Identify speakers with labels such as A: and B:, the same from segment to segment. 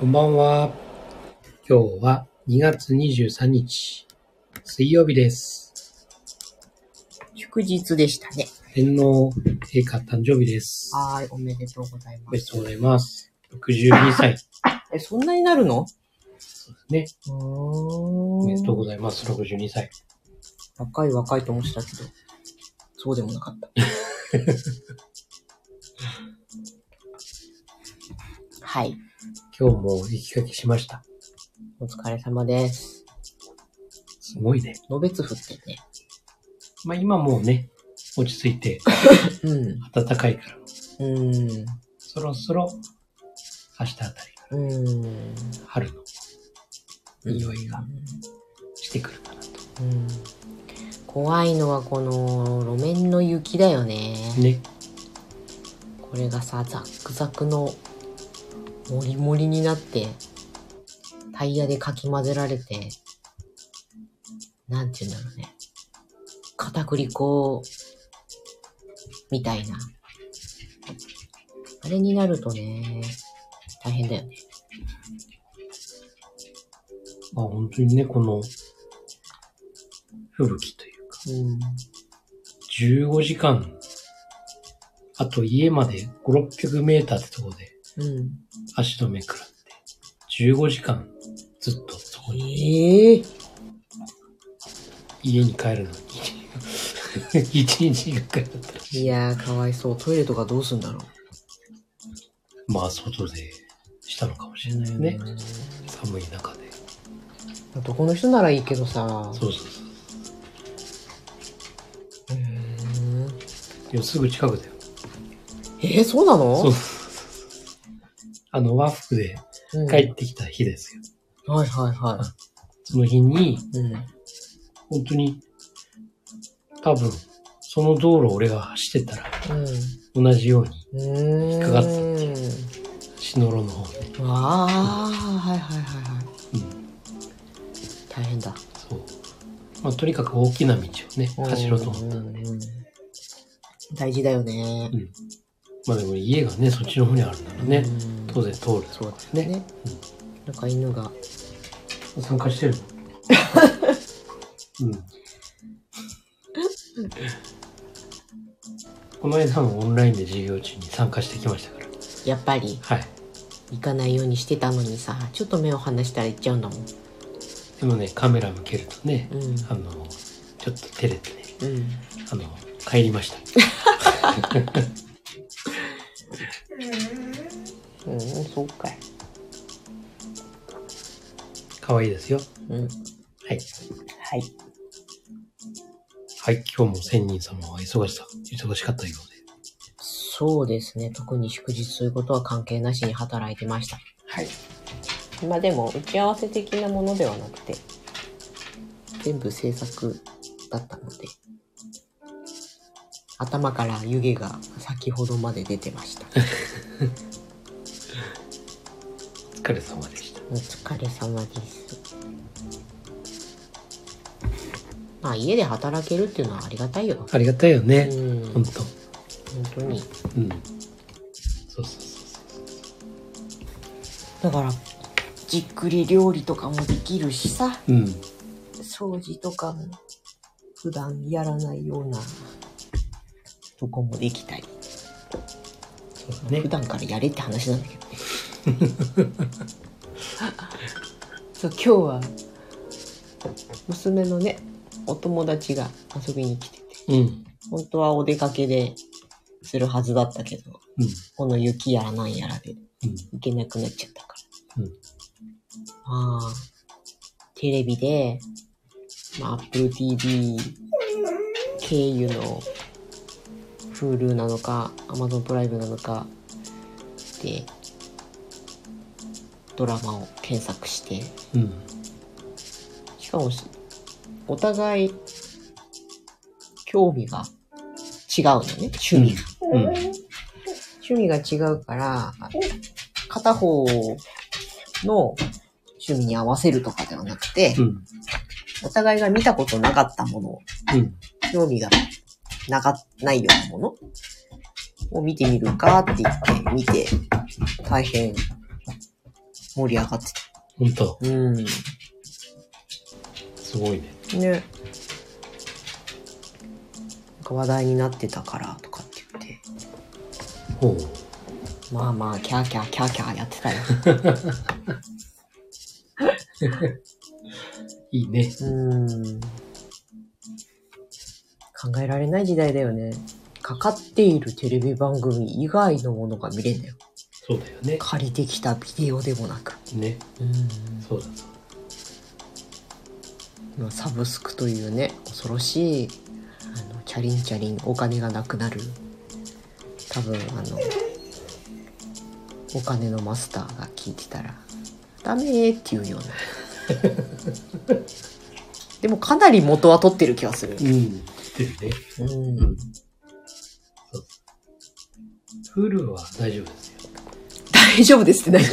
A: こんばんは。
B: 今日は2月23日、水曜日です。
A: 祝日でしたね。
B: 天皇陛下誕生日です。
A: はーい、おめでとうございま。
B: おめですとうございます。62歳
A: え、そんなになるの？
B: ね。
A: うーん。
B: おめでとうございます。62歳。
A: 若い若いと思ってたけど、そうでもなかった。はい。
B: 今日も雪かきしました。
A: お疲れ様です。
B: すごいね。
A: のべつ降ってね。
B: まあ今もうね、落ち着いて
A: うん。
B: 暖かいから、
A: うん。
B: そろそろ明日あたりから
A: うん。
B: 春の匂いがしてくるかなと。
A: うん。怖いのはこの路面の雪だよね。
B: ね。
A: これがさ、ザックザクのモリモリになって、タイヤでかき混ぜられて、なんて言うんだろうね。片栗粉みたいな。あれになるとね、大変だよね。
B: まあ本当にね、この吹雪というか、
A: うん。
B: 15時間、あと家まで5、600メーターってとこで
A: うん。
B: 足止め食らって、15時間ずっとそこに
A: ええ
B: 家に帰るのに、1日がかかったら。
A: いやー、かわいそう。トイレとかどうすんだろう。
B: まあ外でしたのかもしれないよね。寒い中で。
A: うん。男の人ならいいけどさ。
B: そうそうそう。いや、すぐ近くだよ。
A: えー、そうなの？
B: そう。あの、和服で
A: うん
B: 帰ってきた日ですよ。
A: はいはいは
B: その日に、
A: い。うん。
B: 本当に、多分、その道路を俺が走ってたら、
A: うん。
B: 同じように。引っかかって篠路の方に。
A: わあ、はいはいはいはい。
B: うん。
A: 大変だ。
B: そう。まあ、とにかく大きな道をね、走ろうと思ったんで。
A: うんうん大事だよね
B: う。ん。まあでも家がね、そっちの方にあるんだろうね。
A: うん
B: 当然通る。
A: そうだね。なんか犬が。
B: 参加してるの？うん。この間もオンラインで授業中に参加してきましたから。
A: やっぱり
B: はい。
A: 行かないようにしてたのにさ、ちょっと目を離したら行っちゃうんだもん。
B: でもね、カメラ向けるとね、
A: うん。
B: あの、ちょっと照れてね、
A: うん。
B: あの、帰りました。
A: そうかい。
B: 可愛いですよ。
A: うん。
B: はい。
A: はい。
B: はい、今日も仙人様は忙しさ、忙しかったようで。
A: そうですね。特に祝日ということは関係なしに働いてました。
B: はい。
A: まあでも、打ち合わせ的なものではなくて、全部制作だったので、頭から湯気が先ほどまで出てました。
B: お疲れ様でした。
A: お疲れ様です。まあ家で働けるっていうのはありがたいよ。
B: ありがたいよ
A: う
B: ね。
A: ん。本
B: ほんと。
A: 当に。
B: うん。そうそうそう
A: だから、じっくり料理とかもできるしさ、
B: そう。うん。
A: 掃除とかも普段やらないようなとこもできたり。
B: そうだね
A: 普。段からやれって話なんだけどね。そう、今日は、娘のね、お友達が遊びに来てて、
B: うん。
A: 本当はお出かけでするはずだったけど、
B: うん。
A: この雪やらなんやらで
B: うん。
A: 行けなくなっちゃったから。
B: うん
A: まあ、テレビで、まあ、Apple TV 経由の Hulu なのか、Amazon プライムなのかで、ドラマを検索して、
B: うん。
A: しかもし、お互い、興味が違うのね、趣味が。
B: うん。
A: 趣味が違うから、片方の趣味に合わせるとかではなくて、
B: うん。
A: お互いが見たことなかったもの、
B: うん。
A: 興味がなか、ないようなものを見てみるかって言って見て、大変盛り上がってた。
B: ほんと、
A: うん。
B: すごいね。
A: ね。なんか話題になってたからとかって言って。
B: ほう。
A: まあまあ、キャーキャーキャーキャーやってたよ。
B: いいね。
A: うん。考えられない時代だよね。かかっているテレビ番組以外のものが見れんだよ。
B: そうだよね。
A: 借りてきたビデオでもなく。
B: ね。
A: うん。
B: そうだそう
A: 今サブスクというね、恐ろしい、あの、チャリンチャリンお金がなくなる。多分、あの、お金のマスターが聞いてたら、ダメーっていうような。でもかなり元は取ってる気がする。
B: だ。うん。知ってるね。
A: うん
B: うん。そう。フルは大丈夫ですよ。
A: 大丈夫ですって何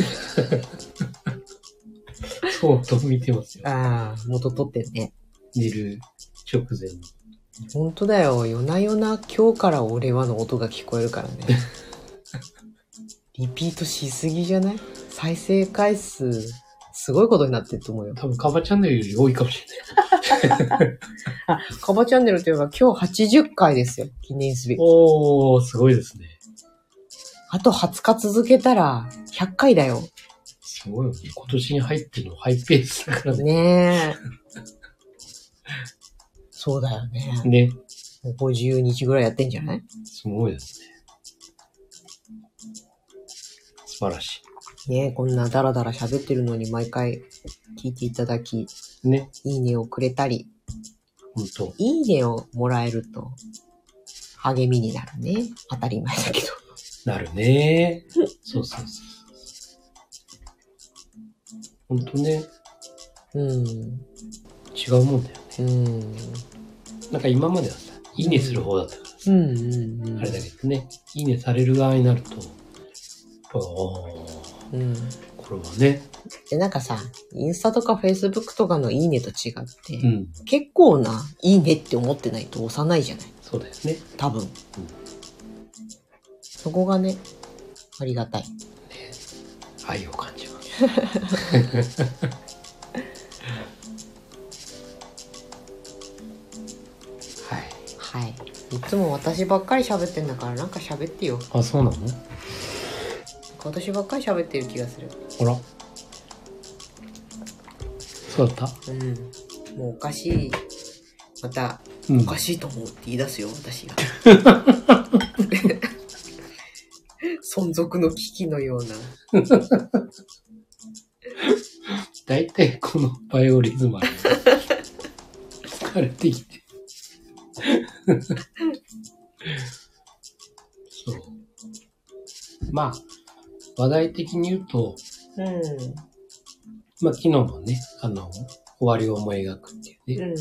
B: そうと見てますよ。
A: ああ、元取ってるね。
B: 寝る直前に。
A: 本当だよ。夜な夜な今日から俺はの音が聞こえるからね。リピートしすぎじゃない？再生回数、すごいことになってると思うよ。
B: 多分カバチャンネルより多いかもしれない。
A: あ、カバチャンネルといえば今日80回ですよ。記念すべき。
B: おー、すごいですね。
A: あと20日続けたら100回だよ。
B: すごいよね。今年に入ってるのハイペースだからね。
A: ねえ。そうだよね。
B: ね。
A: もう50日ぐらいやってんじゃない？
B: すごいですね。素晴らし
A: ねえ、こんなダラダラ喋ってるのに毎回聞いていただき、
B: い。ね。
A: いいねをくれたり、
B: ほんと。
A: いいねをもらえると励みになるね。当たり前だけど。
B: なるね。そうそうそう。ほんとね。
A: うん。
B: 違うもんだよね。
A: うん。
B: なんか今まではさ、いいねする方だったからさ、
A: うんうんうん。
B: あれだけどね、いいねされる側になると、やっぱ、おー
A: うん。
B: これはね、
A: で、なんかさ、インスタとかフェイスブックとかのいいねと違って、
B: うん、
A: 結構ないいねって思ってないと押さないじゃない
B: そうだよね。
A: 多分。そこがね、ありがたい。
B: 愛を感じます。はい。
A: はい。いつも私ばっかり喋ってんだからなんか喋ってよ。
B: あ、そうなの？
A: 私ばっかり喋ってる気がする。
B: あら。そうだった？
A: うん。もうおかしい。また、
B: うん
A: おかしいと思うって言い出すよ、私が。存続の危機のような。
B: 大体このバイオリズムある疲れてきて。そう。まあ、話題的に言うと、
A: うん。
B: まあ昨日もね、あの、終わりを思い描くっていうね、
A: うん。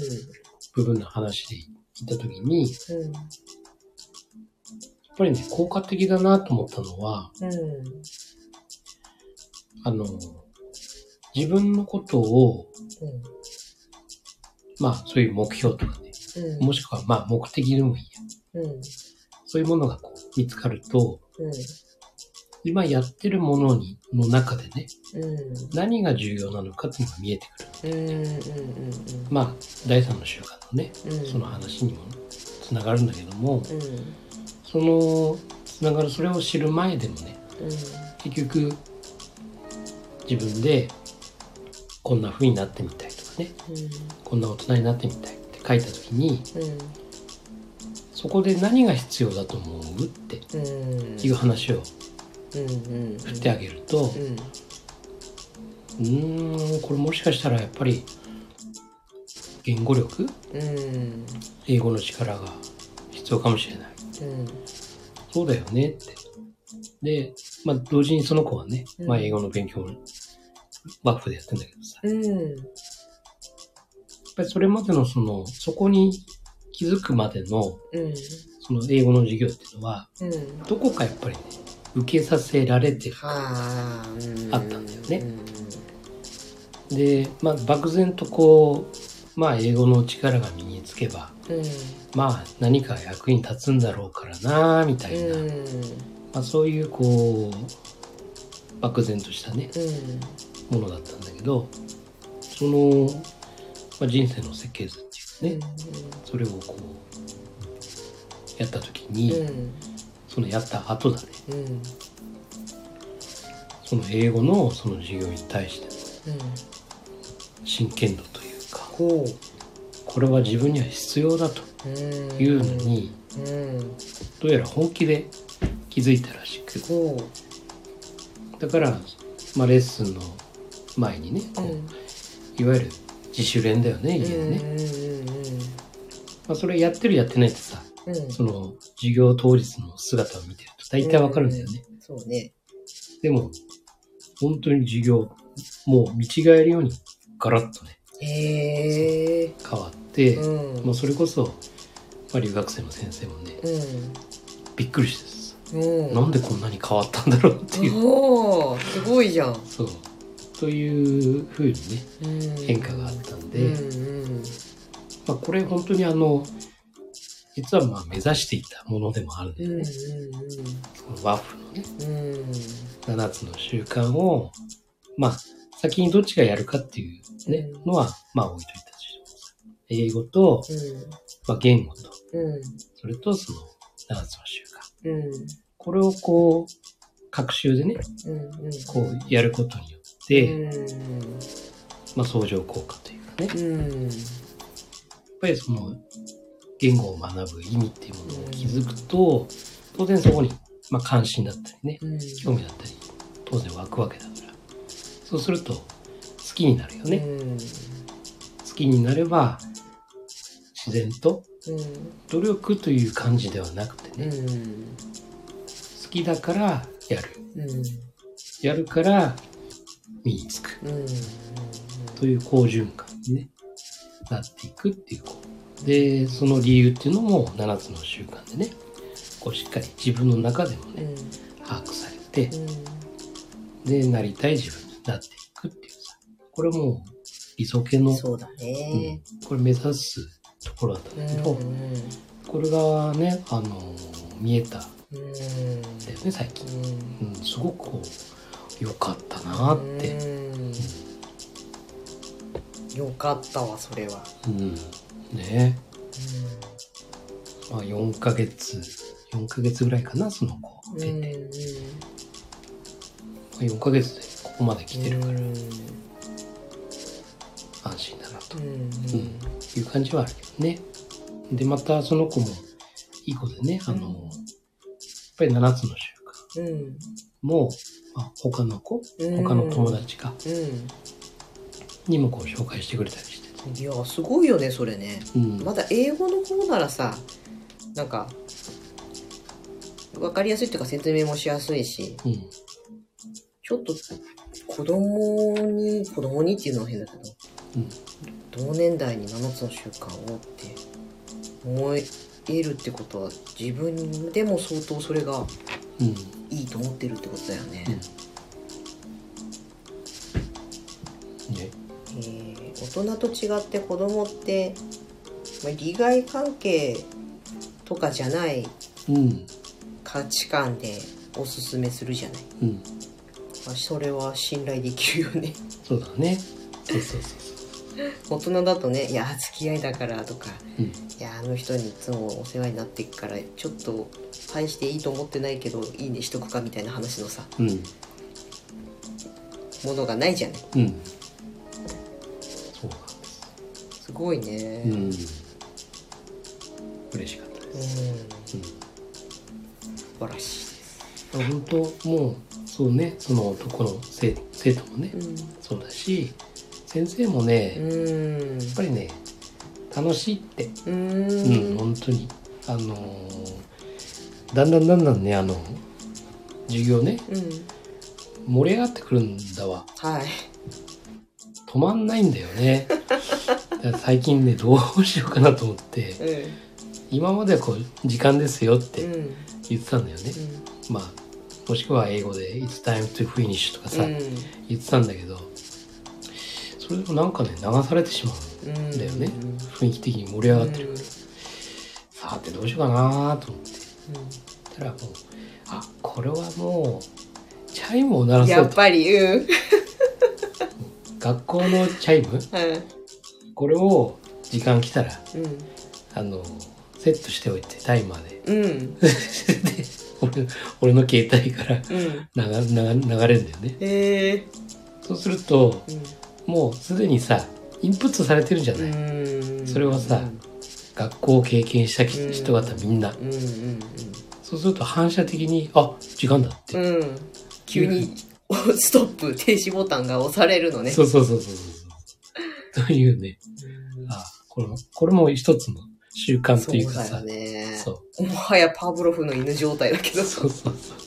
B: 部分の話で言ったときに、
A: うん。
B: やっぱりね、効果的だなと思ったのは、
A: うん。
B: あの、自分のことを、まあそういう目標とかね、
A: うん。
B: もしくはまあ目的でもいいや。
A: うん。
B: そういうものがこう見つかると、
A: うん。
B: 今やってるものに、の中でね、
A: うん。
B: 何が重要なのかっていうのが見えてくる。
A: うん。うん。うん。
B: まあ、第三の習慣のね、
A: うん。
B: その話にもつながるんだけども、
A: うん。
B: その、つながる、それを知る前でもね、
A: うん。
B: 結局、自分で、こんな風になってみたいとかね、こんな大人になってみたいって書いた時に、
A: うん。
B: そこで何が必要だと思うって
A: うん。
B: いう話を
A: うん。うん。
B: 振ってあげると、
A: うん。
B: これもしかしたらやっぱり、言語力？
A: うん。
B: 英語の力が必要かもしれない。
A: うん。
B: そうだよねって。で、まあ同時にその子はね、
A: うん
B: まあ英語の勉強もワッフでやってんだけどさ、やっ
A: うん。
B: ぱりそれまでのその、そこに気づくまでの、
A: うん。
B: その英語の授業っていうのは、
A: うん。
B: どこかやっぱりね、受けさせられてる。
A: はあ。
B: ったんだよね
A: うん。
B: で、まあ漠然とこう、まあ英語の力が身につけば、
A: うん。
B: まあ何か役に立つんだろうからなみたいな、
A: うん。
B: まあそういうこう、漠然としたね、
A: うん。
B: ものだったんだけどその、まあ、人生の設計図っていうかね、それをこうやった時に、
A: うん。
B: そのやった後だね。
A: うん。
B: その英語のその授業に対しての
A: うん。
B: 真剣度というか
A: ほ
B: これは自分には必要だというのに
A: うん。
B: どうやら本気で気づいたらしく。
A: ほ
B: だから、まあ、レッスンの前にね
A: う
B: こう、いわゆる自主練だよね家でね、
A: うん
B: まあ、それやってるやってないってさその授業当日の姿を見てると大体わかるんだよね、
A: そうね。
B: でも本当に授業もう見違えるようにガラッとね変わって、
A: うん。
B: まあ、それこそ、まあ、留学生の先生もねびっくりしてなんでこんなに変わったんだろうっていう、
A: おーすごいじゃん。
B: そう。というふうにね
A: うん。
B: 変化があったんで、
A: うん
B: まあ、これ本当にあの実はまあ目指していたものでもあるんだ
A: うんうん
B: ワッフのね
A: うん。うん
B: 7つの習慣をまあ先にどっちがやるかっていうね、
A: うん。
B: のはまあ置いといて英語と、まあ、言語と。
A: うん。
B: それとその7つの習慣。
A: うん。
B: これをこう学習でねこうやることによって、
A: うん
B: まあ、相乗効果というかね。やっ
A: うん
B: ぱりその言語を学ぶ意味っていうものを気づくと当然そこに、まあ、関心だったりね
A: うん。
B: 興味だったり当然湧くわけだから。そうすると好きになるよね、
A: うん。
B: 好きになれば自然と？
A: うん。
B: 努力という感じではなくてね、
A: うん
B: 好きだからやる。
A: うん
B: やるから身につく。
A: うん
B: という好循環に、ね、なっていくっていうでその理由っていうのも7つの習慣でねこうしっかり自分の中でもね把握されてでなりたい自分になっていくっていうさ。これもう理想系の、
A: そうだね。
B: うん。これ目指すところだったんだけど、
A: うん
B: これがねあの見えた。ん。だ
A: うん
B: よね最近、うん、すごくこう良かったなって、
A: うん。よかったわそれは。
B: うん、ね。まあ4ヶ月4ヶ月ぐらいかなその子。
A: うん
B: 出て、まあ、4ヶ月でここまで来てるから。
A: うん
B: 安心だなと。
A: うん。
B: いう感じはあるけどね。でまたその子もいい子でねあの、
A: うん
B: やっぱり7つの習慣
A: うん。
B: も、まあ、他の子
A: うん。
B: 他の友達か
A: う
B: にもこう紹介してくれたりして
A: いやすごいよねそれね。
B: うん。
A: まだ英語の方ならさなんか分かりやすいっていうか説明もしやすいし
B: うん。
A: ちょっと子供に子供にっていうのは変だけど
B: うん
A: 同年代に7つの習慣をって思えるってことは自分でも相当それが
B: うん
A: いいと思ってるってことだよね、
B: ね。
A: えー大人と違って子供って、まあ、利害関係とかじゃない
B: うん。
A: 価値観でおすすめするじゃない、
B: うん。
A: まあ、それは信頼できるよね。
B: そうだね。そうそうそう
A: 大人だとね「いや付き合いだから」とか
B: うん「
A: いやあの人にいつもお世話になってっからちょっと大していいと思ってないけどいいねしとくか」みたいな話のさ
B: うん。
A: ものがないじゃない
B: うん。そうなんです。
A: すごいね。
B: うん。嬉しかったです。
A: うん。素晴らしいです。
B: 本当もうそうねその男の生生徒もね、
A: うん。
B: そうだし先生もね、
A: う
B: や
A: ん
B: っぱりね楽しいって。
A: う
B: うん、
A: ん
B: 本当に。あのーだんだんだんだんねあの授業ね
A: うん。
B: 盛り上がってくるんだわ。
A: はい。
B: 止まんないんだよね。最近ねどうしようかなと思って。今まではこう時間ですよって
A: うん。うん
B: 言ってたんだよね、まあもしくは英語で「It's time to finish」とかさ、
A: うん。
B: 言ってたんだけどそれでもなんかね流されてしまう
A: うん
B: んだよね、雰囲気的に盛り上がってる。から、さてどうしようかなと思って。たらもうあこれはもうチャイムを鳴
A: うん
B: らそうと。
A: やっぱりう。ん
B: 学校のチャイム？これを時間来たら
A: うん。
B: あのセットしておいてタイマーで。
A: うん。
B: で俺俺の携帯から
A: うん。
B: 流流流れるんだよね。
A: へえ
B: そうすると
A: うん
B: もうすでにさインプットされてるじゃない、
A: うん。
B: それはさ学校を経験した人方みんな、
A: うん。うん。
B: そうすると反射的にあ時間だって、
A: うん。うん。急にストップ停止ボタンが押されるのね。
B: そうそうそうそうそう。というね。
A: うん。
B: あこれもこれも一つの習慣というかさ。
A: そうね。
B: そう。
A: もはやパブロフの犬状態だけど。
B: そうそうそう。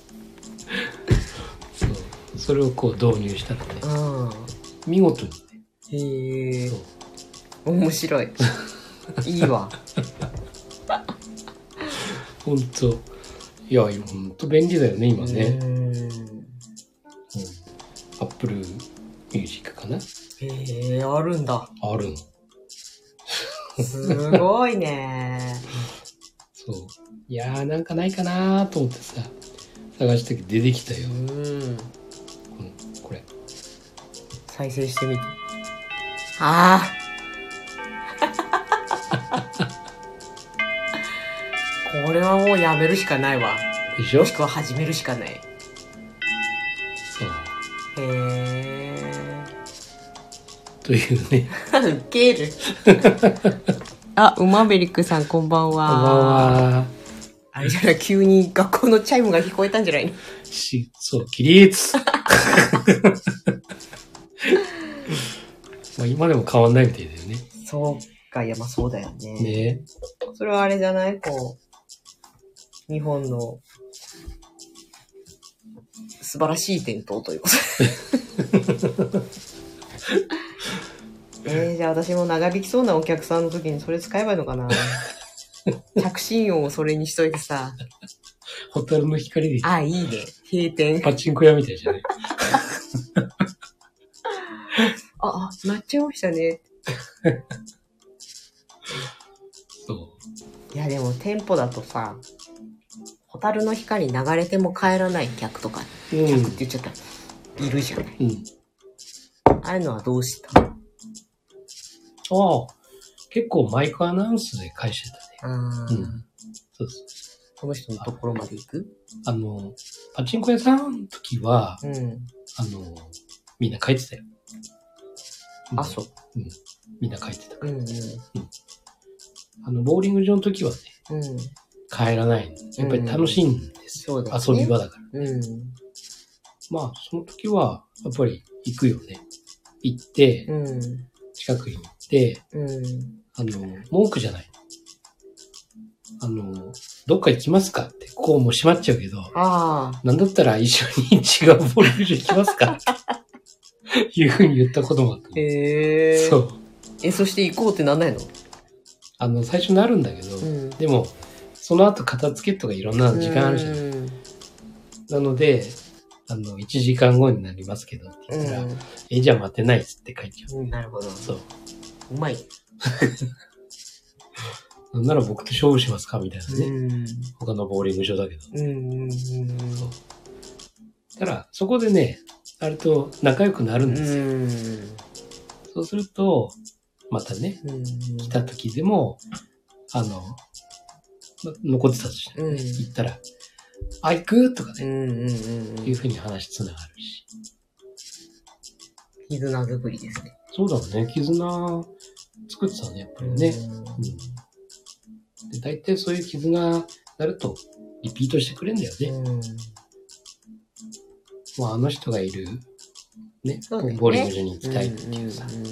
B: そう。それをこう導入したらね。
A: あ
B: 見事にね。
A: へえ面白い。いいわ。
B: ほんといやほんと便利だよね今ね、
A: うん。
B: Apple Music かな？
A: へえあるんだ。
B: あるの。
A: すごいね。
B: そう。いやーなんかないかなーと思ってさ探したけど出てきたよ。
A: う、ん再生してみて。ああ これはもうやめるしかないわ。
B: でしょ？
A: もしくは始めるしかない。
B: そう。
A: へえ
B: というね。
A: ウケる。あウマベリックさんこんばんは。
B: こんばんは。
A: あれじゃない急に学校のチャイムが聞こえたんじゃないの？
B: しそう起立 まあ今でも変わんないみたいだよね。
A: そうかいやまあそうだよね。
B: ね。
A: それはあれじゃない？こう日本の素晴らしい伝統ということ。えー、じゃあ私も長引きそうなお客さんの時にそれ使えばいいのかな？着信音をそれにしといてさ。
B: 蛍の光で。
A: あいいね。閉店。
B: パチンコ屋みたいじゃない？
A: ああなっちゃいましたね。
B: そ
A: いやでも店舗だとさ蛍の光流れても帰らない客とか
B: ううん。
A: 客って言っちゃったいるじゃない。
B: うん。
A: ああいうのはどうした？
B: ああ結構マイクアナウンスで返してたね。うん。そうそう。
A: この人のところまで行く？
B: あのパチンコ屋さんの時は
A: うん。
B: あのみんな書いてたよ
A: あ、そう。
B: みんな書いてたから
A: うん
B: あのボーリング場の時はね
A: うん。うん。
B: 帰らないやっぱり楽しいんですよ、
A: そうだよね
B: 遊び場だから
A: うん。
B: まあその時はやっぱり行くよね行って
A: うん。
B: 近くに行って
A: うん。
B: あの文句じゃないあのどっか行きますかってここもう閉まっちゃうけど
A: ああ。
B: なんだったら一緒に違うボーリング場行きますかって いうふうに言ったこともあった。
A: へえ。
B: そう。
A: え、そして行こうってなんないの？
B: あの、最初なるんだけど、
A: うん。
B: でも、その後片付けとかいろんな時間あるじゃん。
A: うん。
B: なので、あの、1時間後になりますけどって言ったら、え、じゃあ待てないっつって書いちゃう。
A: うん。なるほど。
B: そう。
A: うまい。
B: なんなら僕と勝負しますかみたいなね。
A: うん。
B: 他のボーリング場だけど。
A: うん。うん。
B: そう。ただ、そこでね、あると仲良くなるん
A: う
B: ですよ。
A: ん。
B: そうすると、またね、
A: うん。
B: 来た時でも、あの、ま残ってたとしてね、
A: うん
B: 行ったら、あ、行くとかね、
A: うん。うん。うん。
B: いうふうに話つながるし。
A: 絆作りですね。
B: そうだね、絆作ってたね、やっぱりね。うん。で、大体そういう絆なると、リピートしてくれんだよね。
A: うん。
B: もうあの人がいる、ね、
A: ね
B: ボーリング場に行きたいっていうさ。
A: んんん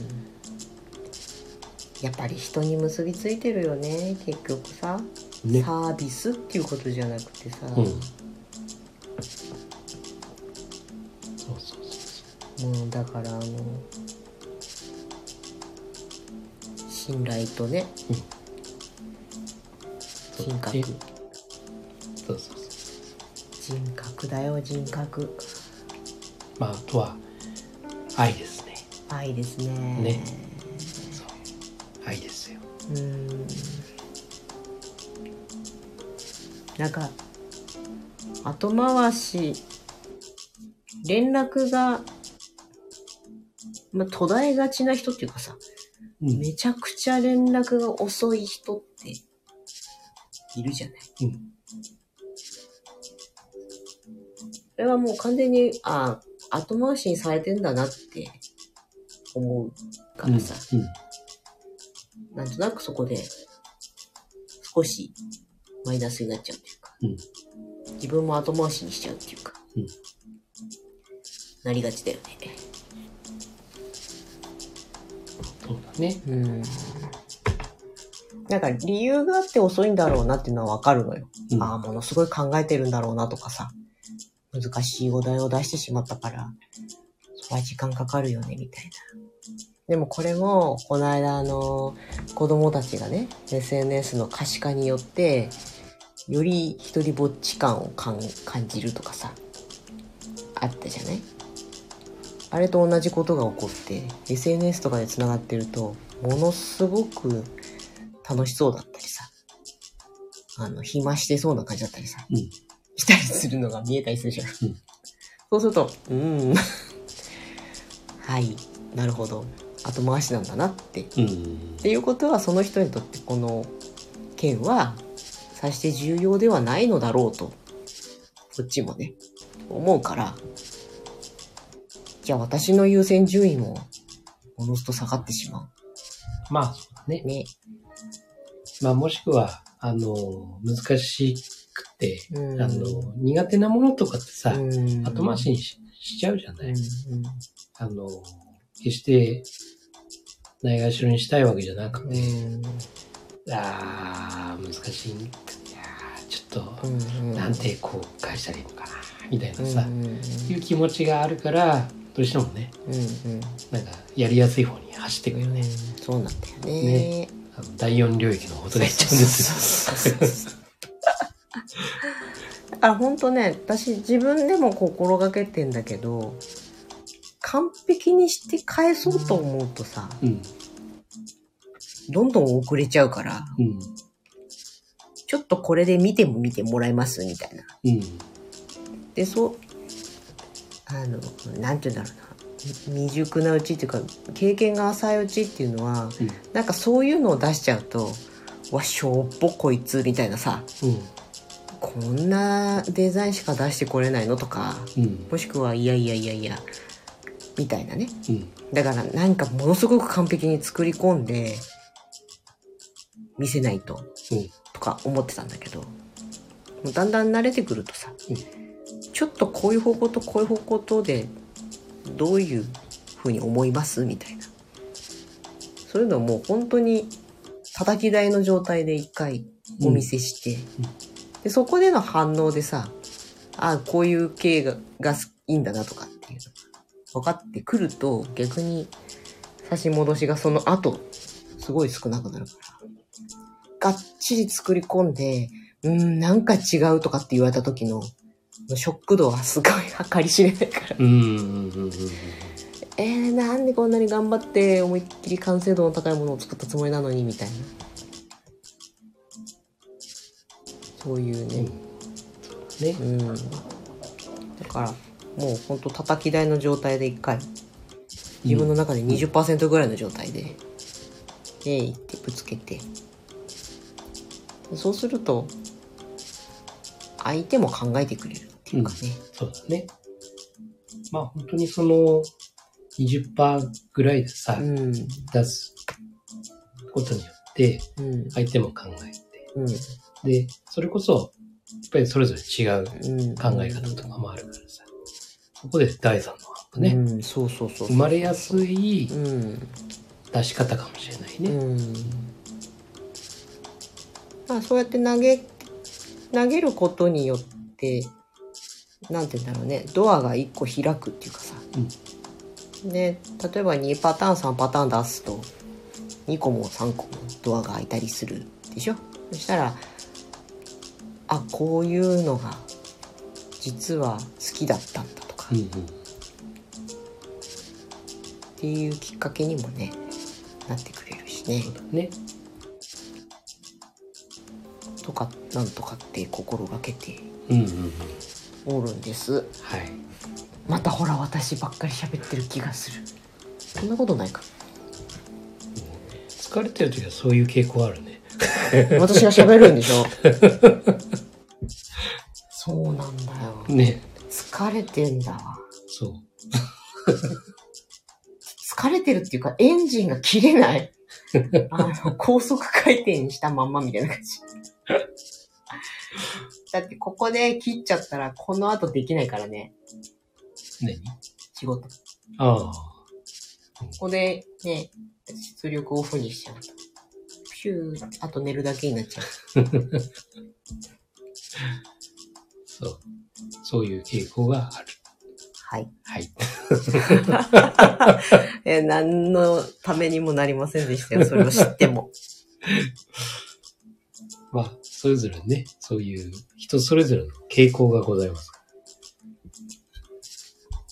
A: やっぱり人に結びついてるよね結局さ、
B: ね。
A: サービスっていうことじゃなくてさ、
B: うん。そうそうそ
A: もうだからあの信頼とね
B: う。
A: 人格
B: ねそうそうそう。
A: 人格だよ人格
B: まあ、あとは、愛ですね。
A: 愛ですね
B: ね愛ですよ。
A: うんなんか後回し連絡がまあ、途絶えがちな人っていうかさ、
B: うん。
A: めちゃくちゃ連絡が遅い人って、いるじゃない。
B: うん。
A: それはもう完全に、ああ、後回しにされてんだなって思うからさ、
B: うん。
A: なんとなくそこで少しマイナスになっちゃうっていうか、
B: うん
A: 自分も後回しにしちゃうっていうか、
B: うん
A: なりがちだよね。
B: そうだね。
A: うん。なんか理由があって遅いんだろうなっていうのはわかるのよ。
B: うん
A: ああ、ものすごい考えてるんだろうなとかさ、難しいお題を出してしまったから、それは時間かかるよね、みたいな。でもこれも、この間あの、子供たちがね、SNS の可視化によって、より一人ぼっち感を感感じるとかさ、あったじゃない？あれと同じことが起こって、SNS とかで繋がってると、ものすごく楽しそうだったりさ、あの、暇してそうな感じだったりさ、
B: うん。
A: したりするのが見えたりするじゃん。
B: うん
A: そうすると、うーん。はい、なるほど。後回しなんだなって。っ
B: うん。
A: ていうことは、その人にとってこの件は、さして重要ではないのだろうと、こっちもね、思うから、じゃあ私の優先順位も、おのずと下がってしま
B: まあ、ね
A: う。。ね。
B: まあ、もしくは、あの、難しくて、
A: うん。
B: あの、苦手なものとかってさ、
A: うん。
B: 後回しにししちゃうじゃない、
A: うん
B: あの、決して、ないがしろにしたいわけじゃなく
A: うん。
B: て、あー、難しい。いやーちょっと、
A: うんうん。
B: なんてこう返したらいいのかな、みたいなさ、
A: うんうん
B: いう気持ちがあるから、どうしてもね、
A: うんうん。
B: なんか、やりやすい方に走っていくよね。
A: そうなんだよね。
B: ね。あの第四領域のことが言っちゃうんですよ。
A: だから本当ね、私自分でも心がけてんだけど、完璧にして返そうと思うとさ、
B: うん。
A: どんどん遅れちゃうから、
B: うん。
A: ちょっとこれで見ても見てもらえますみたいな。
B: うん。
A: で、そう、あの、なんて言うんだろうな。未熟なうちっていうか、経験が浅いうちっていうのは、
B: うん。
A: なんかそういうのを出しちゃうと、わ、しょっぽこいつみたいなさ、
B: うん。
A: こんなデザインしか出してこれないのとか、
B: うん。
A: もしくはいやいやいやいや、みたいなね。
B: うん。
A: だからなんかものすごく完璧に作り込んで、見せないと、
B: うん。
A: とか思ってたんだけど、もうだんだん慣れてくるとさ、
B: うん
A: ちょっとこういう方向とこういう方向とで、どういう風に思いますみたいな。そういうのをもう本当に叩き台の状態で一回お見せして、でそこでの反応でさ、ああ、こういう系ががいいんだなとかっていうのが分かってくると逆に差し戻しがその後すごい少なくなるから。がっちり作り込んで、うーん、なんか違うとかって言われた時のショック度はすごい計り知れないから。えー、なんでこんなに頑張って思いっきり完成度の高いものを作ったつもりなのにみたいな。そういうね。
B: ね
A: う。ん。だから、もうほんと叩き台の状態で一回、自分の中で20%ぐらいの状態で、えいってぶつけて、そうすると、相手も考えてくれるっていうかね。
B: そうだね。まあ本当にその20%ぐらいでさ、
A: うん。
B: 出すことによって
A: うん。
B: 相手も考えて、
A: うん。
B: で、それこそ、やっぱりそれぞれ違う
A: うん。
B: 考え方とかもあるからさ、そこで第三のアップね、
A: うん、そうそうそう。
B: 生まれやすい
A: うん。
B: 出し方かもしれないね。
A: うん。まあそうやって投げ、投げることによって、なんて言うんだろうね、ドアが1個開くっていうかさ。で、例えば2パターン、3パターン出すと、2個も3個もドアが開いたりするでしょ？そしたら、あ、こういうのが実は好きだったんだとか、
B: うん。うん
A: っていうきっかけにもね、なってくれるしね
B: ね。
A: とか、なんとかって心がけて。おるんです。
B: はい。
A: またほら、私ばっかり喋ってる気がする。そんなことないか。
B: 疲れてる時はそういう傾向あるね。
A: 私が喋るんでしょ。
B: ね。
A: 疲れてんだわ。
B: そう。
A: 疲れてるっていうか、エンジンが切れない。あの、高速回転したまんまみたいな感じ。だってここで切っちゃったら、この後できないからね、
B: 何？
A: 仕事。こ
B: ああ。
A: こでね、出力オフにしちゃうと。ピュー、あと寝るだけになっちゃう。
B: そう。そういう傾向がある。
A: はい。
B: はい。
A: え、何のためにもなりませんでしたよ、それを知っても。
B: まあ、それぞれね、そういう人それぞれの傾向がございます。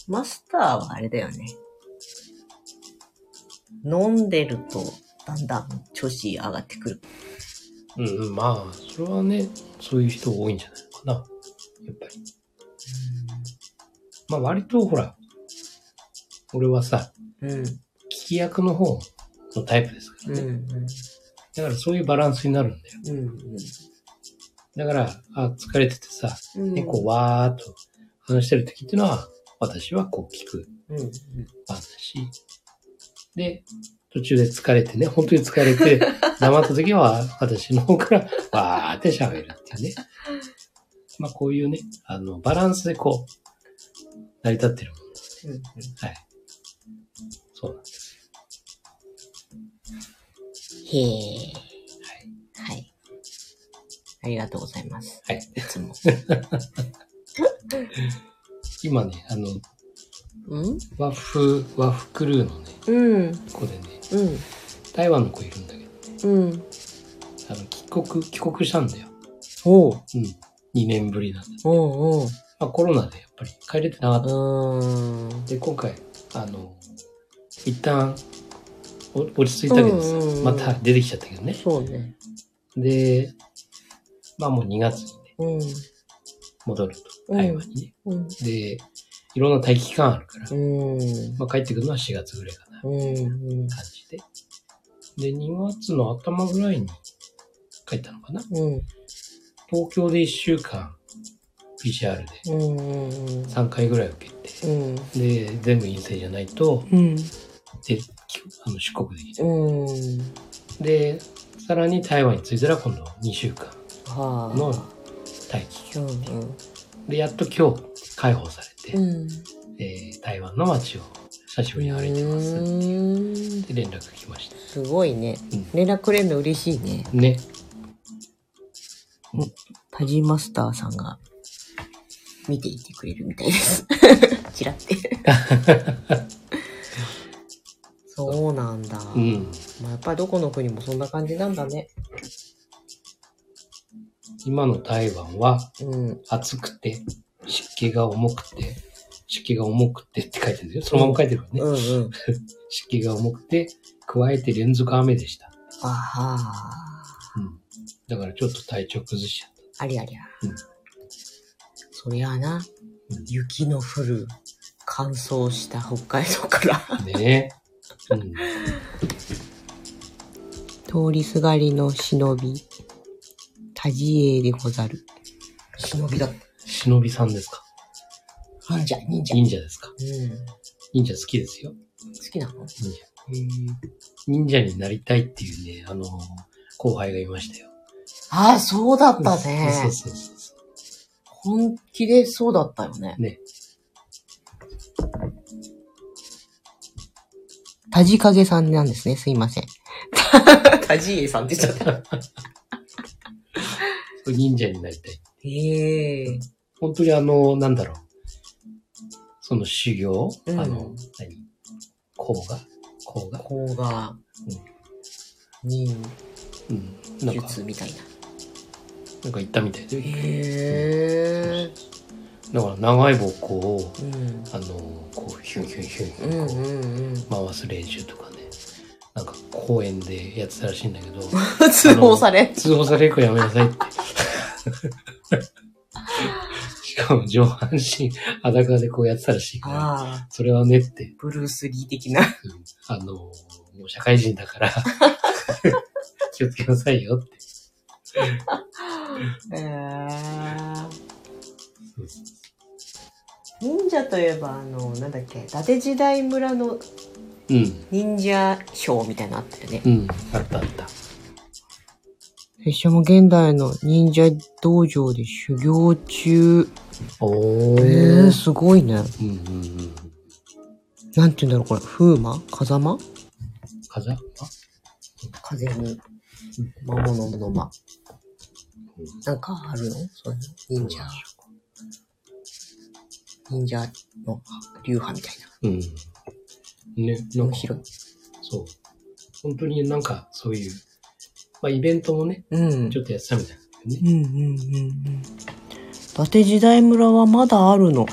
A: マスターはあれだよね。飲んでると、だんだん調子上がってくる。
B: うんうん、まあ、それはね、そういう人多いんじゃないのかな。やっぱり。まあ、割とほら、俺はさ、
A: うん。
B: 聞き役の方のタイプですからね。
A: うん。
B: だからそういうバランスになるんだよ。
A: うん。
B: だから、あ、疲れててさ、
A: うん。
B: ね、こう、わーっと話してる時っていうのは、私はこう聞く
A: うん。うん。
B: で、途中で疲れてね、本当に疲れて、黙った時は私の方からわーって喋るっていうね。まあこういうね、あの、バランスでこう、成り立ってるもんです。
A: うん。
B: はい。そうなんです。
A: へえ。
B: はい。
A: はい。ありがとうございます。
B: はい。
A: いつも。
B: 今ね、あの、
A: うん？
B: 和風、和風クルーのね、
A: うん。
B: 子でね、
A: うん。
B: 台湾の子いるんだけど、
A: うん。
B: あの、帰国、帰国したんだよ。
A: おう。
B: うん。2年ぶりなんで。
A: おうおう。
B: まあコロナでやっぱり帰れてなかった
A: うーん。
B: で、今回、あの、一旦、お落ち着いたけどさ、
A: うんうんうん
B: また出てきちゃったけどね。
A: そうね。
B: で、まあもう2月にね、
A: うん。
B: 戻ると、
A: うん
B: 台湾にね。
A: うん。
B: で、いろんな待機期間あるから、
A: うん。
B: まあ帰ってくるのは4月ぐらいかな、
A: うん。うん。
B: 感じで。で、2月の頭ぐらいに帰ったのかな。
A: うん。
B: 東京で1週間、PCR で
A: うん。うん。
B: 3回ぐらい受けて、
A: うん。
B: で、全部陰性じゃないと、
A: うん。
B: で、きあの出国できない。
A: うん。
B: で、さらに台湾に着いたら今度2週間
A: はあ。
B: の待機期
A: う
B: 間。
A: ん。
B: で、やっと今日解放されて、
A: うん。
B: えー台湾の街を久しぶりに歩いてます。
A: うん
B: で、連絡来ました。
A: すごいね。
B: うん
A: 連絡くれるの嬉しいね。
B: ね。
A: タジマスターさんが見ていてくれるみたいです。チラって。そうなんだ。
B: うん。
A: まあ、やっぱりどこの国もそんな感じなんだね。
B: 今の台湾は
A: うん。
B: 暑くて、湿気が重くて、湿気が重くてって書いてるよ。そのまま書いてるからね。
A: うんうん。
B: 湿気が重くて、加えて連続雨でした。
A: あはー。
B: うん。だからちょっと体調崩しちゃっ
A: ありゃりゃ。
B: うん
A: そりゃあな、
B: うん
A: 雪の降る、乾燥した北海道から。
B: た。ねうん。
A: 通りすがりの忍び、多自衛でござる。忍びだ。
B: 忍びさんですか？
A: 忍者、忍者。
B: 忍者ですか？
A: うん。
B: 忍者好きですよ。
A: 好きなの？
B: 忍者。忍者になりたいっていうね、あの、後輩がいましたよ。
A: ああ、そうだったね。
B: そうそうそうそ
A: 本気でそうだったよね
B: う。。ね。
A: タジカゲさんなんですね。すいません。タジエさんって言っちゃった。
B: 忍者になりたい。
A: へえ。
B: 本当にあの、なんだろう。その修行、
A: うん
B: あの、何？甲が甲が
A: こうが、忍
B: うん。
A: 術みたいな。
B: なんか言ったみたいで。
A: へえ。
B: だから長い棒こう、
A: うん。
B: あの、こう、ヒュンヒュンヒュン回す練習とかね。なんか公園でやってたらしいんだけど、
A: 通報され。
B: 通報されるからやめなさいって。しかも上半身裸でこうやってたらしいから、それはねって、
A: ブルース・リー的な。
B: うんあの、もう社会人だから、気をつけなさいよって。
A: 者といえば、あの、なんだっけ、伊達時代村の
B: うん、
A: 忍者ショーみたいなのあったよね。
B: うん、あったあった。
A: 拙者も現代の忍者道場で修行中。
B: お
A: えー、すごいね。
B: うんうんうん。
A: なんて言うんだろう、これ。風魔風間？
B: 風あ
A: 風に魔物の魔。なんかあるの？そういうの？忍者。忍者の流派みたい
B: うん。ね、
A: な。
B: なんか、
A: 面白い。
B: そう。本当になんかそういう、まあイベントもね、
A: うん。
B: ちょっとやってたみたいなんだ
A: うんうんうんうん。伊達時代村はまだあるの。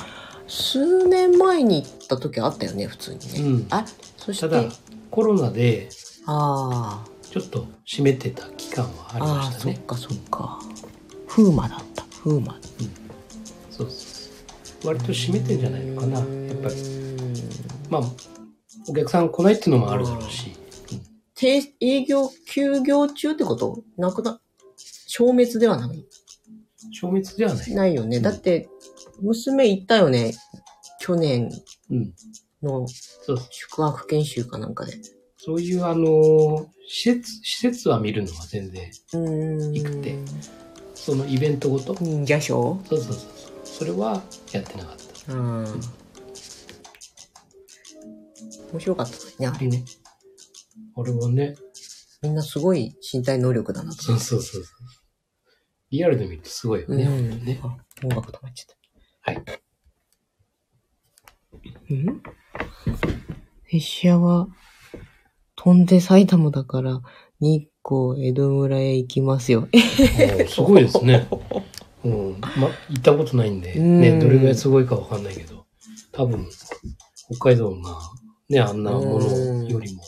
A: 数年前に行った時あったよね、普通にね。
B: うん。
A: あ、そして、
B: ただ、コロナで
A: あ
B: ちょっと閉めてた期間はあ
A: あ、
B: りま
A: ああ、
B: したね。
A: そっかそっか。風魔だった。風魔。
B: そうそうそう。割と閉めてんじゃないのかな、やっぱり。
A: り。
B: まあ、お客さん来ないっていうのもあるだろうし。
A: 低営業、休業中ってこと？なくな、消滅ではない
B: 消滅ではない。
A: ないよね。
B: うん
A: だって、娘行ったよね？去年
B: うん。
A: の。宿泊研修かなんかで。
B: そういうあの、施設、施設は見るのは全然、
A: うーん。
B: 行くってそのイベントごと？そう
A: 忍者ショー
B: そうそうそう。それはやってなかった。
A: うん。面白かったね、あれね。
B: あれはね、
A: みんなすごい身体能力だなと
B: そうそうそうそう。リアルで見るとすごいよね、
A: うん
B: 本当にね。
A: あ音楽止まっちゃった。
B: はい。
A: ん拙者は、飛んで埼玉だから、日光、江戸村へ行きますよ。
B: すごいですね。うん。ま、行ったことないんで、
A: うん。
B: ね、どれぐらいすごいかわかんないけど、多分、北海道が、ね、あんなものよりも、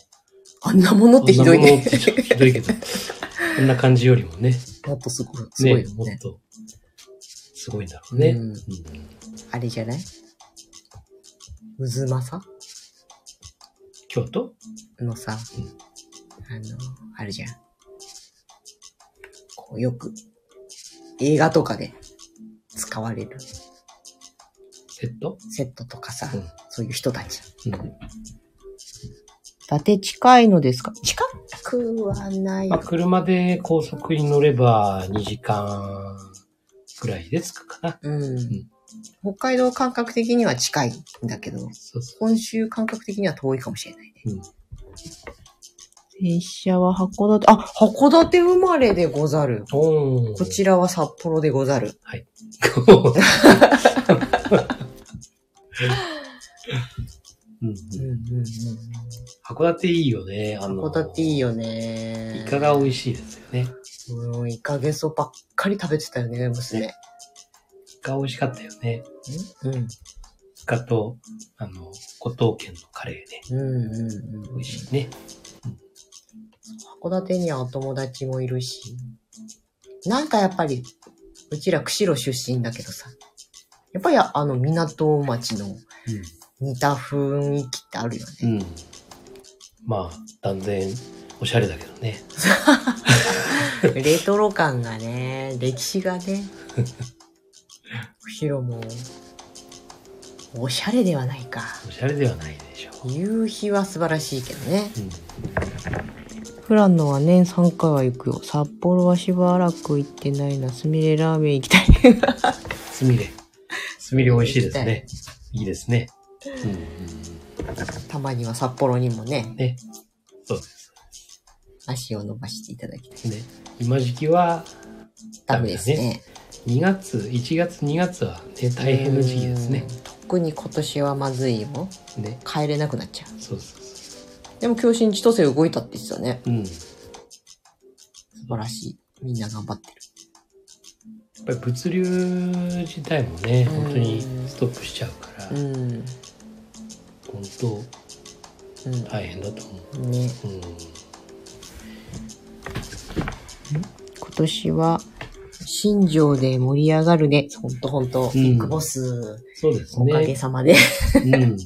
A: あんなものってひどいね。
B: ひどいけど、こんな感じよりもね、
A: もっとすごい、すごい
B: ね
A: よ、ね。
B: もっと、すごいんだろうね。
A: うん。
B: うん。
A: あれじゃない？渦政？
B: 京都？
A: のさ、あの、あるじゃん。こう、よく、映画とかで使われる
B: セット？
A: セットとかさ、
B: うん
A: そういう人たち。
B: うん。
A: 伊達近いのですか？近くはない
B: まあ、。車で高速に乗れば2時間ぐらいで着くかな。
A: うん。北海道感覚的には近いんだけど、
B: そうそ
A: 本州感覚的には遠いかもしれないね。
B: う。うん。
A: 拙者は函館、あ、函館生まれでござる。
B: おー
A: こちらは札幌でござる。
B: うん
A: うんうんうん。
B: 函館いいよね。あの、
A: 函館いいよね。
B: イカが美味しいですよね。
A: もうイカゲソばっかり食べてたよね、娘。
B: イカ美味しかったよね。
A: うん。
B: イカと、あの、五島県のカレーね。
A: うんうんうん。
B: 美味しいね。
A: 函館にはお友達もいるし。なんかやっぱり、うちら釧路出身だけどさ。やっぱりあの港町の似た雰囲気ってあるよね。
B: うん。うん。まあ、断然、おしゃれだけどね。
A: レトロ感がね、歴史がね。釧路も、おしゃれではないか。
B: おしゃれではないでしょ
A: 夕日は素晴らしいけどね。
B: う。うん。
A: 富良野は年3回は行くよ。札幌はしばらく行ってないな。すみれラーメン行きたい。
B: すみれ。すみれ美味しいですね。いいですね。
A: たまには札幌にもね
B: うん。、ね。そうです。
A: 足を伸ばしていただきたい。
B: ね。今時期は、
A: ダメですね。
B: 2月、1月、2月はね、大変な時期ですね。
A: うん。特に今年はまずいよ。
B: ね。
A: 帰れなくなっちゃう。
B: そうそうそ
A: でも今日新千歳動いたって言ってたね。
B: う。うん。や
A: 素晴らしい。みんな頑張ってる。
B: っぱり物流自体もね、
A: うん
B: 本当にストップしちゃうから、
A: うん。
B: 本当
A: う
B: 大変だと思
A: ん。ね。
B: う。うん。
A: 今年は新庄で盛り上がるね。ほんとほんと。
B: うん
A: ビッグボス、
B: そうです
A: おかげ
B: ね。
A: さまで。
B: うん。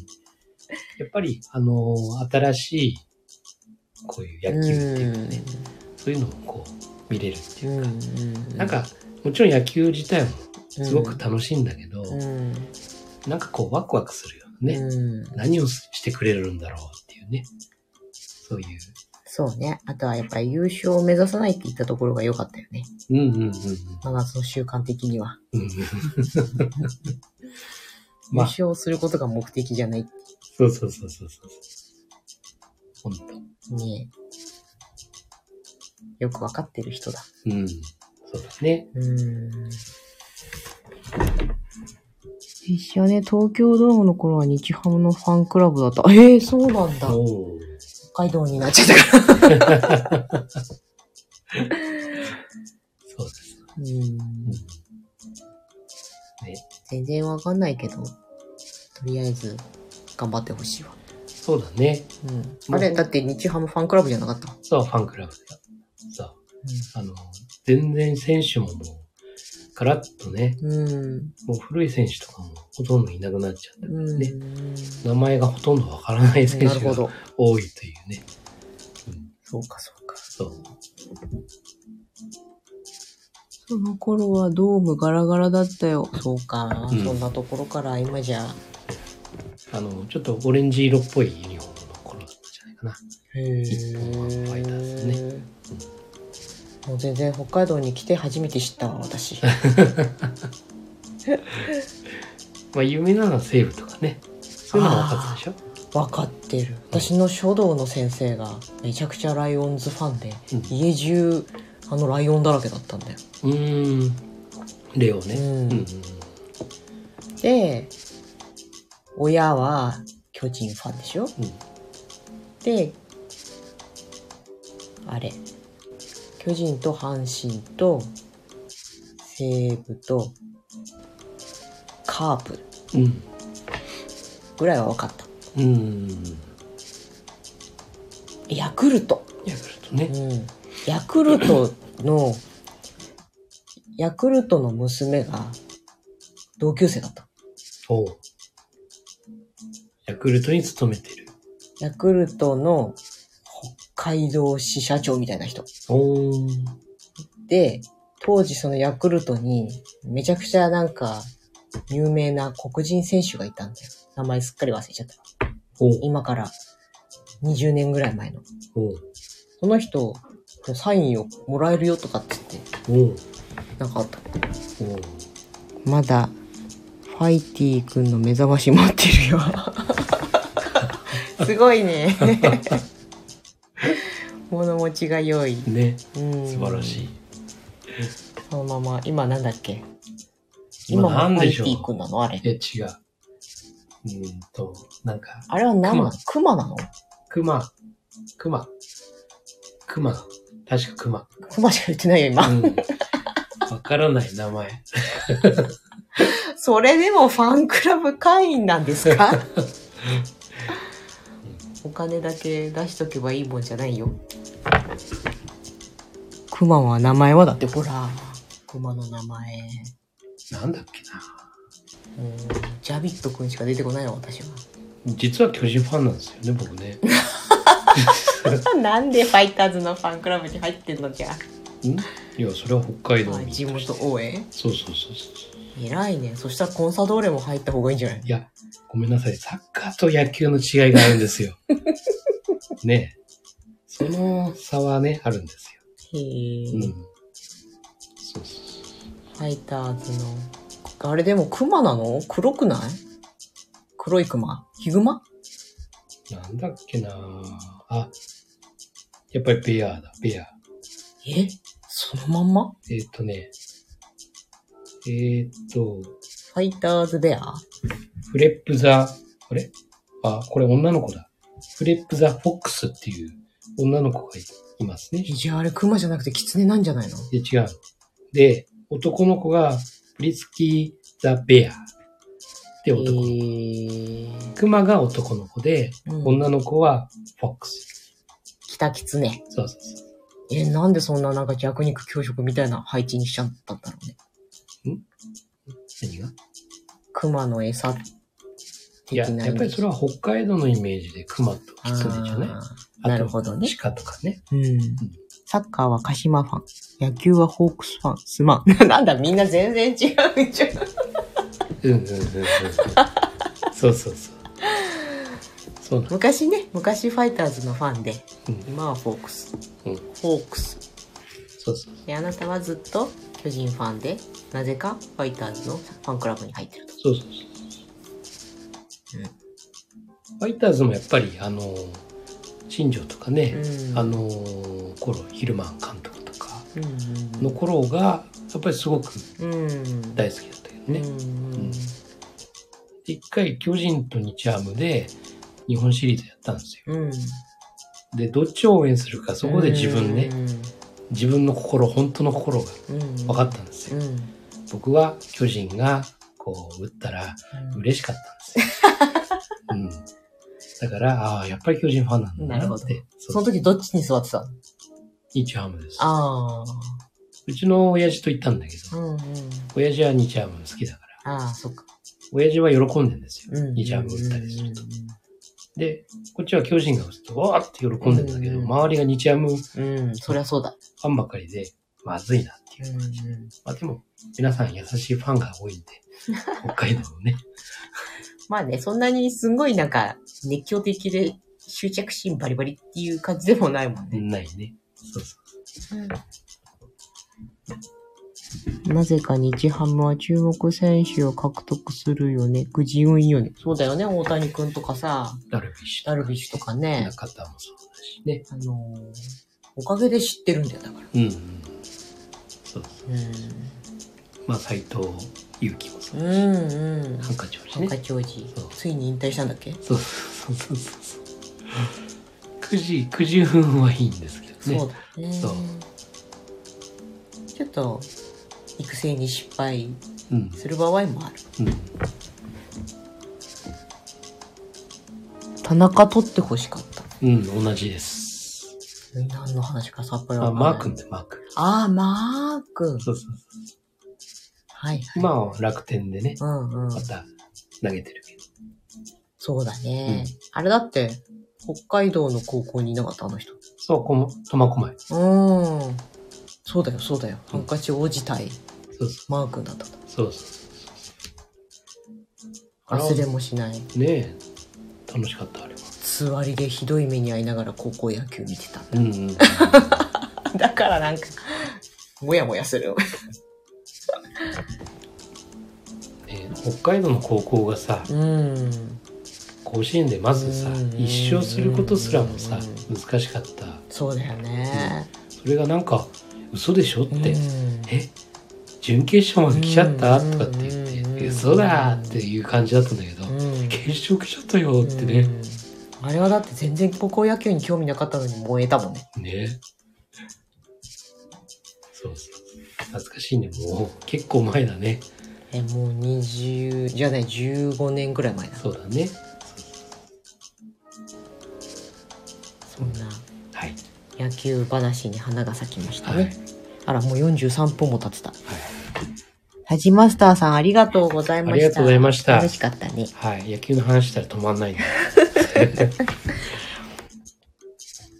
B: やっぱり、あのー新しい、こういう野球っていうかね、そういうのをこう、見れるっていうか。なんか、もちろん野球自体もすごく楽しいんだけど、
A: うん
B: なんかこうワクワクするよね、
A: うん
B: 何をしてくれるんだろうっていうね、そういう。
A: そうね。あとはやっぱり優勝を目指さないって言ったところが良かったよね。
B: うんうんうん
A: 真夏の習慣的には。優
B: まあ
A: 勝することが目的じゃない。
B: そうそうそうそう。そう。本当。
A: ねよくわかってる人だ。
B: うん。そうだね。
A: うん。一緒ね、東京ドームの頃は日ハムのファンクラブだった。ええー、そうなんだ。北海道に。なっちゃったから。
B: そうです。
A: うん。
B: ね。
A: 全然わかんないけど、とりあえず頑張ってほしいわ。
B: そうだね。
A: うん。あれ、だって日ハムファンクラブじゃなかった？
B: そう、ファンクラブだよ。そう。あの、全然選手ももう、ガラッとね、
A: うん。
B: もう古い選手とかもほとんどいなくなっちゃったから
A: うん。
B: ね。名前がほとんどわからない選手が
A: なるほど。
B: 多いというね。うん、
A: そうか、そうか。
B: そう。
A: その頃はドームガラガラだったよ。そうか。
B: うん
A: そんなところから今じゃ。
B: あの、ちょっとオレンジ色っぽいユニフォームの頃だったんじゃないかな。
A: へ
B: 一本はファイターズね
A: もう全然北海道に来て初めて知ったわ、私。
B: まあ、有名なのは西武とかね。そういうのが分かったでしょ？
A: 分かってる。私の書道の先生がめちゃくちゃライオンズファンで、
B: うん
A: 家中あのライオンだらけだったんだよ。
B: うーん。レオね。
A: うん
B: うんうん
A: で、親は巨人ファンでしょ？
B: うん
A: で、あれ、巨人と阪神と西武とカープ
B: うん。
A: ぐらいは分かった。
B: うん。
A: ヤクルト。
B: ヤクルトね。
A: うん。ヤクルトの、ヤクルトの娘が同級生だった。
B: おうヤクルトに勤めてる。
A: ヤクルトの北海道支社長みたいな人。
B: おー
A: で、当時そのヤクルトにめちゃくちゃなんか有名な黒人選手がいたんだよ。名前すっかり忘れちゃった。今から20年ぐらい前の。その人のサインをもらえるよとかって言って、なんかあった。まだ、ファイティくんの目覚まし持ってるよ。すごいね。物持ちが良い。
B: ね。
A: うん
B: 素晴らしい。
A: そのまま、今なんだっけ？
B: 今
A: 今も
B: なんでしょう？
A: あれ。
B: え、違う。うーんと、なんか、
A: あれは何なの？
B: ク
A: クマなの？
B: クマ、クマ、クマ、確かクマ。
A: クマしか言ってないよ、今。
B: うん。わからない名前。
A: それでもファンクラブ会員なんですか？お金だけ出しとけばいいもんじゃないよ。クマは名前はだってほら、クマの名前。
B: なんだっけな。
A: うんジャビットくんしか出てこないよ、私は。
B: 実は巨人ファンなんですよね、僕ね。
A: なんでファイターズのファンクラブに入ってんのじゃ
B: ん？いや、それは北海道
A: あ。
B: に。
A: 地元応援？
B: そうそうそうそう。
A: 偉いね。そしたらコンサドーレも入った方がいいんじゃない？
B: いや、ごめんなさい。サッカーと野球の違いがあるんですよ。ねえその差はね、あるんです
A: へ
B: よ。
A: え、
B: うん。
A: フ
B: そうそう
A: ァイターズの。あれでもクマなの？黒くない？黒いクマヒグマ？
B: なんだっけなあ、やっぱりベアだ、ベア。
A: え？そのまんま？
B: えーっ、とね、えーっ、と、
A: ファイターズベア？
B: フレップザ、あれ？あ、これ女の子だ。フレップザ・フォックスっていう女の子がいいますね。
A: えじゃああれクマじゃなくてキツネなんじゃないの？
B: で、違う。で、男の子がプリツキー・ザ・ベア。で、
A: え
B: 男の子。
A: ー、
B: クマが男の子で、
A: うん、
B: 女の子はフォックス。
A: 北キツネ。
B: そうそうそう。
A: え、なんでそんななんか弱肉強食みたいな配置にしちゃったんだろうね。
B: 何が？
A: 熊の餌
B: いや、
A: 的な
B: やっぱりそれは北海道のイメージで熊とキツネじゃない
A: なるほどね。
B: 鹿とかね。
A: うん。サッカーは鹿島ファン。野球はホークスファン。すまん。なんだ、みんな全然違うじゃん。
B: うんうんうんうん。そうそうそう。そう
A: 昔ね、昔ファイターズのファンで、
B: うん
A: 今はフォークス。
B: うん
A: ホークス。
B: そうそう。
A: で、あなたはずっと巨人ファンで、なぜかファイターズのファンクラブに入ってると。
B: そうそうそう。
A: うん
B: ファイターズもやっぱり、あの、新庄とかね、
A: うん
B: あの、頃、ヒルマン監督とか
A: うん
B: の頃が、やっぱりすごく
A: うん。うん。
B: 大好きだったけどね。
A: うん。
B: 一回、巨人と日ハムで日本シリーズやったんですよ。
A: うん。
B: で、どっちを応援するか、そこで自分ね、自分の心、本当の心が
A: うん。
B: 分かったんですよ。
A: うん。
B: 僕は巨人がこう打ったら嬉しかったんですよ。うん。だから、ああ、やっぱり巨人ファンなんだ
A: なるほど
B: なって。
A: その時どっちに座ってたの？
B: 日ハムです。
A: あ
B: うちの親父と行ったんだけ
A: あ。
B: ど、
A: うんうん。
B: 親父は日ハム好きだから、
A: ああ、そっか。
B: 親父は喜んでんですよ。
A: うん。
B: 日ハム打ったりすると。で、こっちは巨人が打つと、わーって喜んでんだけど、
A: うん
B: 周りが日ハムフ
A: うん、そりゃそうだ。
B: ァンばっかりで、まずいなっていう。まあでも、皆さん優しいファンが多いんで、北海道のね。
A: まあね、そんなにすごいなんか熱狂的で執着心バリバリっていう感じでもないもんね。
B: ないね。そうそう。
A: なぜか日ハムは注目選手を獲得するよね。くじ運いいよね。そうだよね、大谷くんとかさ、
B: ダルビッシュ
A: ダルビッシュとかね。
B: 中田もそうだしね。
A: あのーおかげで知ってるんだよ、だから。
B: うんうん。そう
A: うん。
B: まあ、斎藤佑樹もそうし、
A: んうん。
B: ハンカチ王子
A: ハンカ
B: ね。
A: チ王子。ついに引退したんだっけ？
B: そうそうそうそうそう。くじ、くじ運はいいんですけどね。
A: そうだね。
B: そう
A: ちょっと、育成に失敗
B: うん。
A: する場合もある。
B: うん。
A: 田中取って欲しかった。
B: うん、同じです。
A: 何の話かさっぱり
B: あ、
A: わかんない。
B: マー君ってマー君。
A: ああ、マー君。
B: そうそうそう。
A: はいはい。
B: まあ、楽天でね、
A: うんうん
B: ま。た投げてるけど。
A: そうだね。あれだって、北海道の高校にいなかったあの人。
B: そう、この、苫小牧。
A: うん。そうだよ、そうだよ。ハンカチ王子対
B: そうそ
A: マー君だったんだ。
B: う。そうそう
A: 忘れもしない。
B: そう。ねえ。楽しかった、あれは。
A: 座りでひどい目に遭いながら高校野球見てた。
B: うんうん。
A: だからなんか、もやもやする。
B: ね 北海道の高校がさ、
A: うん。
B: 甲子園でまずさ
A: うん、
B: 一勝することすらもさ
A: う、
B: 難しかった。
A: そうだよね。
B: それがなんか、嘘でしょっ
A: うん
B: て、え準決勝まで来ちゃった？とかって言って、
A: うん
B: 嘘だーっていう感じだったんだけど、
A: うん
B: 決勝来ちゃったよってね。
A: うんあれはだって全然高校野球に興味なかったのに燃えたもんね。
B: ね。そうそう。懐かしいね。もう結構前だね。
A: え、もう20、じゃない、15年ぐらい前だ。
B: そうだね。
A: そんな
B: はい。
A: 野球話に花が咲きました
B: はい。
A: ね。あら、もう43分も経ってた。
B: はい。
A: タジマスターさんありがとうございました。
B: ありがとうございました
A: 楽しかったね。
B: はい。野球の話したら止まんないんだ。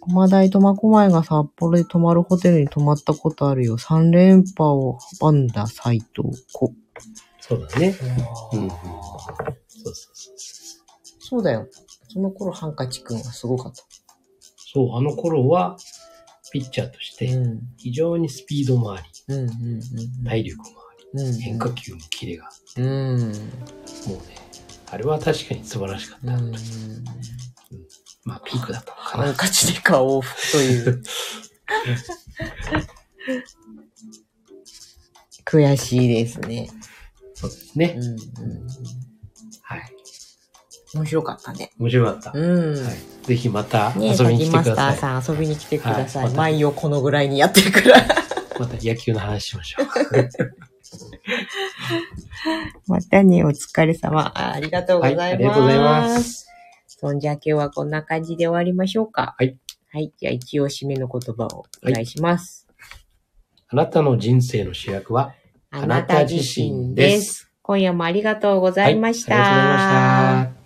A: 駒大苫小牧が札幌で泊まるホテルに泊まったことあるよ。3連覇を阻んだ斎藤子。
B: そうだね。うん。そうそうそう。
A: そうだよ。その頃ハンカチくんはすごかった。
B: そう、あの頃は、ピッチャーとして、
A: うん。
B: 非常にスピードもあり、
A: うんうんうん。
B: 体力もあ
A: うんうん
B: り、変化球もキレがあ
A: うん。
B: る。もうね、あれは確かに素晴らしかった。
A: うん。
B: まあ、ピークだったのか
A: ハン
B: な。
A: カチでか往復という。悔しいですね。
B: そうですね
A: うん。うん。
B: はい。
A: 面白かったね。
B: 面白かった。
A: うん。
B: はい。ぜひまた遊びに来てください。
A: ターさん遊びに来てください。
B: はいまた
A: 毎夜このぐらいにやってるから。
B: また野球の話しましょう。
A: またね、お疲れ様。あありがとうございます。
B: はいありがとうございます。
A: そんじゃ今日はこんな感じで終わりましょうか。
B: はい。
A: はい。じゃあ一応締めの言葉をお願いします。
B: あなたの人生の主役は、
A: あなた自身です。今夜もありがとうございました。
B: はいありがとうございました。